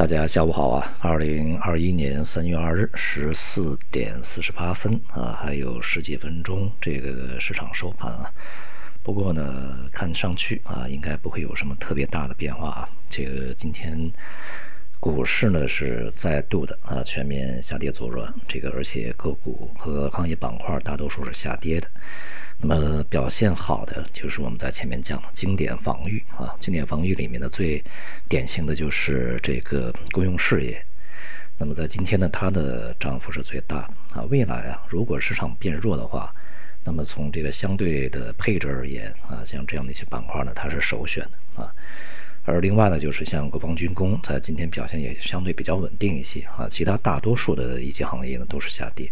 大家下午好啊！二零二一年三月二日十四点四十八分啊，还有十几分钟这个市场收盘啊。不过呢，看上去啊，应该不会有什么特别大的变化啊。这个今天股市呢是再度的啊全面下跌走软，这个而且个股和行业板块大多数是下跌的。那么表现好的就是我们在前面讲的经典防御啊，经典防御里面的最典型的就是这个公用事业。那么在今天呢，它的涨幅是最大的啊。未来啊，如果市场变弱的话，那么从这个相对的配置而言啊，像这样的一些板块呢，它是首选的啊。而另外呢，就是像国防军工在今天表现也相对比较稳定一些啊，其他大多数的一些行业呢都是下跌。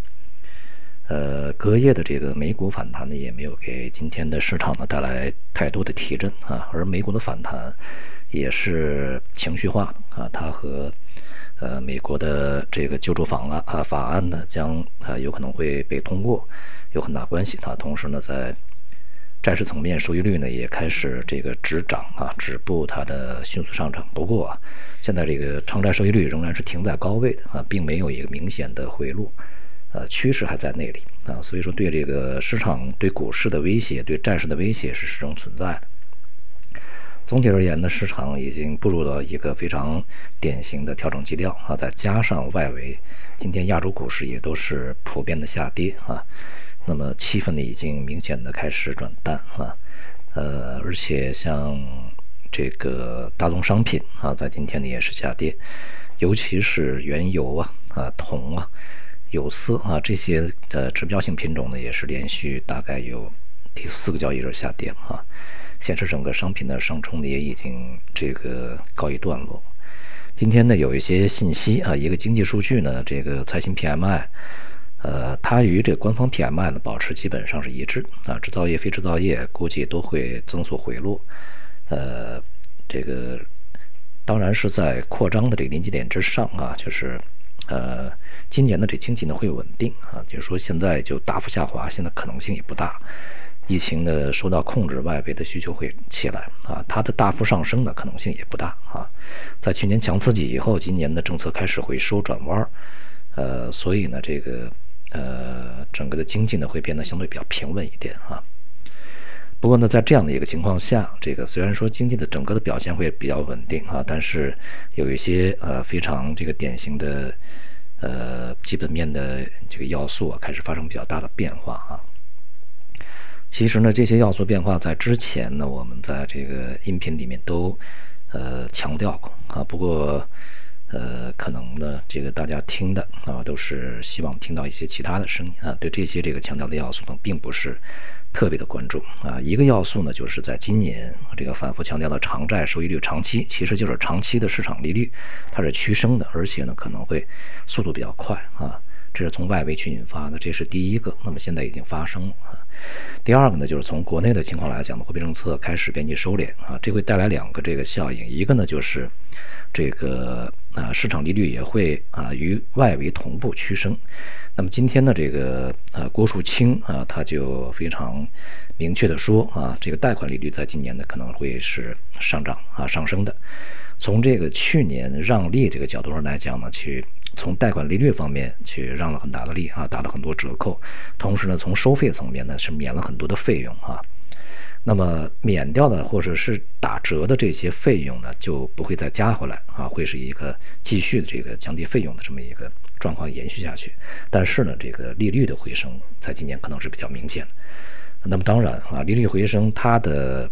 呃，隔夜的这个美股反弹呢，也没有给今天的市场呢带来太多的提振啊。而美股的反弹也是情绪化的啊，它和呃美国的这个救助法案啊法案呢将啊有可能会被通过有很大关系。它同时呢，在债市层面，收益率呢也开始这个止涨啊，止步它的迅速上涨。不过啊，现在这个长债收益率仍然是停在高位的啊，并没有一个明显的回落。呃，趋势还在那里啊，所以说对这个市场、对股市的威胁、对债市的威胁是始终存在的。总体而言呢，市场已经步入了一个非常典型的调整基调啊，再加上外围今天亚洲股市也都是普遍的下跌啊，那么气氛呢已经明显的开始转淡啊，呃，而且像这个大宗商品啊，在今天呢也是下跌，尤其是原油啊、啊铜啊。有色啊，这些呃指标性品种呢，也是连续大概有第四个交易日下跌啊，显示整个商品的上冲呢也已经这个告一段落。今天呢有一些信息啊，一个经济数据呢，这个财新 PMI，呃，它与这官方 PMI 呢保持基本上是一致啊，制造业、非制造业估计都会增速回落，呃，这个当然是在扩张的这个临界点之上啊，就是呃。今年的这经济呢会稳定啊，就是说现在就大幅下滑，现在可能性也不大。疫情的受到控制，外围的需求会起来啊，它的大幅上升的可能性也不大啊。在去年强刺激以后，今年的政策开始回收转弯儿，呃，所以呢，这个呃整个的经济呢会变得相对比较平稳一点啊。不过呢，在这样的一个情况下，这个虽然说经济的整个的表现会比较稳定啊，但是有一些呃非常这个典型的。呃，基本面的这个要素啊，开始发生比较大的变化啊。其实呢，这些要素变化在之前呢，我们在这个音频里面都呃强调过啊。不过呃，可能呢，这个大家听的啊，都是希望听到一些其他的声音啊。对这些这个强调的要素呢，并不是。特别的关注啊，一个要素呢，就是在今年这个反复强调的长债收益率长期，其实就是长期的市场利率，它是趋升的，而且呢可能会速度比较快啊，这是从外围去引发的，这是第一个。那么现在已经发生了啊。第二个呢，就是从国内的情况来讲呢，货币政策开始边际收敛啊，这会带来两个这个效应，一个呢就是这个啊市场利率也会啊与外围同步趋升。那么今天呢，这个呃郭树清啊，他就非常明确的说啊，这个贷款利率在今年呢可能会是上涨啊上升的。从这个去年让利这个角度上来讲呢，去从贷款利率方面去让了很大的利啊，打了很多折扣。同时呢，从收费层面呢是免了很多的费用啊。那么免掉的或者是打折的这些费用呢，就不会再加回来啊，会是一个继续的这个降低费用的这么一个。状况延续下去，但是呢，这个利率的回升在今年可能是比较明显的。那么当然啊，利率回升它的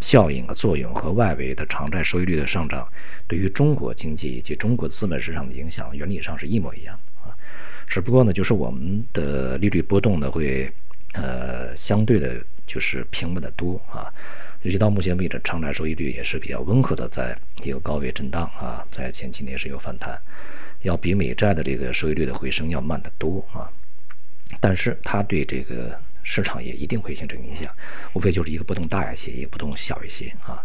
效应和作用和外围的长债收益率的上涨对于中国经济以及中国资本市场的影响原理上是一模一样啊。只不过呢，就是我们的利率波动呢会呃相对的就是平稳的多啊。尤其到目前为止，长债收益率也是比较温和的，在一个高位震荡啊，在前几年是有反弹。要比美债的这个收益率的回升要慢得多啊，但是它对这个市场也一定会形成影响，无非就是一个波动大一些，一个波动小一些啊。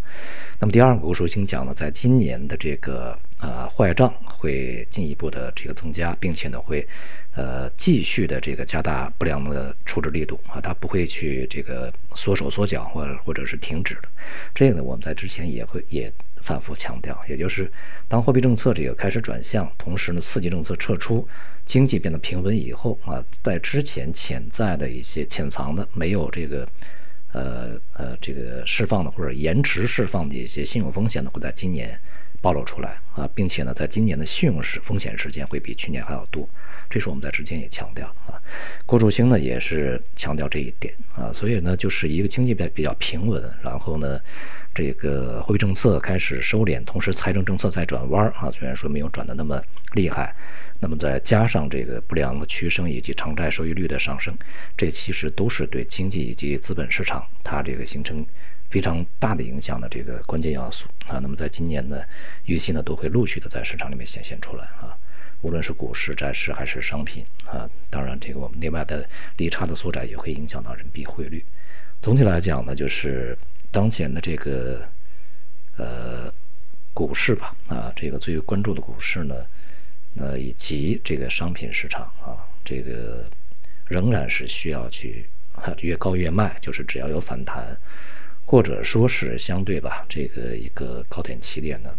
那么第二个，我说先讲呢，在今年的这个呃坏账会进一步的这个增加，并且呢会呃继续的这个加大不良的处置力度啊，它不会去这个缩手缩脚或者或者是停止的。这个呢，我们在之前也会也反复强调，也就是当货币政策这个开始转向，同时呢，刺激政策撤出，经济变得平稳以后啊，在之前潜在的一些潜藏的没有这个呃呃这个释放的或者延迟释放的一些信用风险呢，会在今年暴露出来啊，并且呢，在今年的信用时风险时间会比去年还要多。这是我们在之前也强调啊，郭柱兴呢也是强调这一点啊，所以呢就是一个经济比比较平稳，然后呢这个货币政策开始收敛，同时财政政策在转弯啊，虽然说没有转的那么厉害，那么再加上这个不良的趋升以及偿债收益率的上升，这其实都是对经济以及资本市场它这个形成非常大的影响的这个关键要素啊。那么在今年呢，预期呢都会陆续的在市场里面显现出来啊。无论是股市、债市还是商品啊，当然这个我们内外的利差的缩窄也会影响到人民币汇率。总体来讲呢，就是当前的这个呃股市吧啊，这个最为关注的股市呢，呃以及这个商品市场啊，这个仍然是需要去啊越高越卖，就是只要有反弹，或者说是相对吧，这个一个高点起点呢，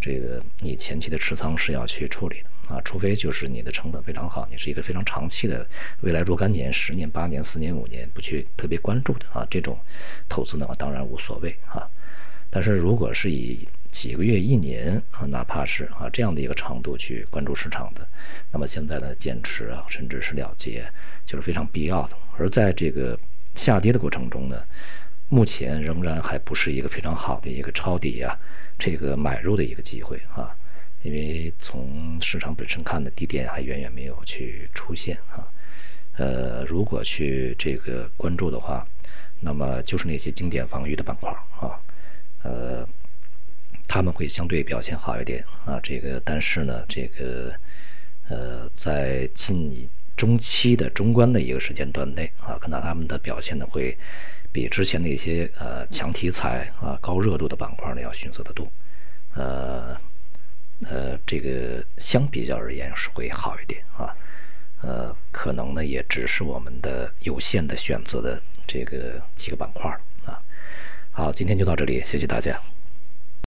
这个你前期的持仓是要去处理的。啊，除非就是你的成本非常好，你是一个非常长期的，未来若干年、十年、八年、四年、五年不去特别关注的啊，这种投资呢，当然无所谓啊。但是如果是以几个月、一年啊，哪怕是啊这样的一个长度去关注市场的，那么现在的减持啊，甚至是了结，就是非常必要的。而在这个下跌的过程中呢，目前仍然还不是一个非常好的一个抄底啊，这个买入的一个机会啊。因为从市场本身看的低点还远远没有去出现啊，呃，如果去这个关注的话，那么就是那些经典防御的板块啊，呃，他们会相对表现好一点啊。这个但是呢，这个呃，在近中期的中观的一个时间段内啊，看到他们的表现呢会比之前的一些呃强题材啊、高热度的板块呢要逊色的多，呃。呃，这个相比较而言是会好一点啊，呃，可能呢也只是我们的有限的选择的这个几个板块啊。好，今天就到这里，谢谢大家。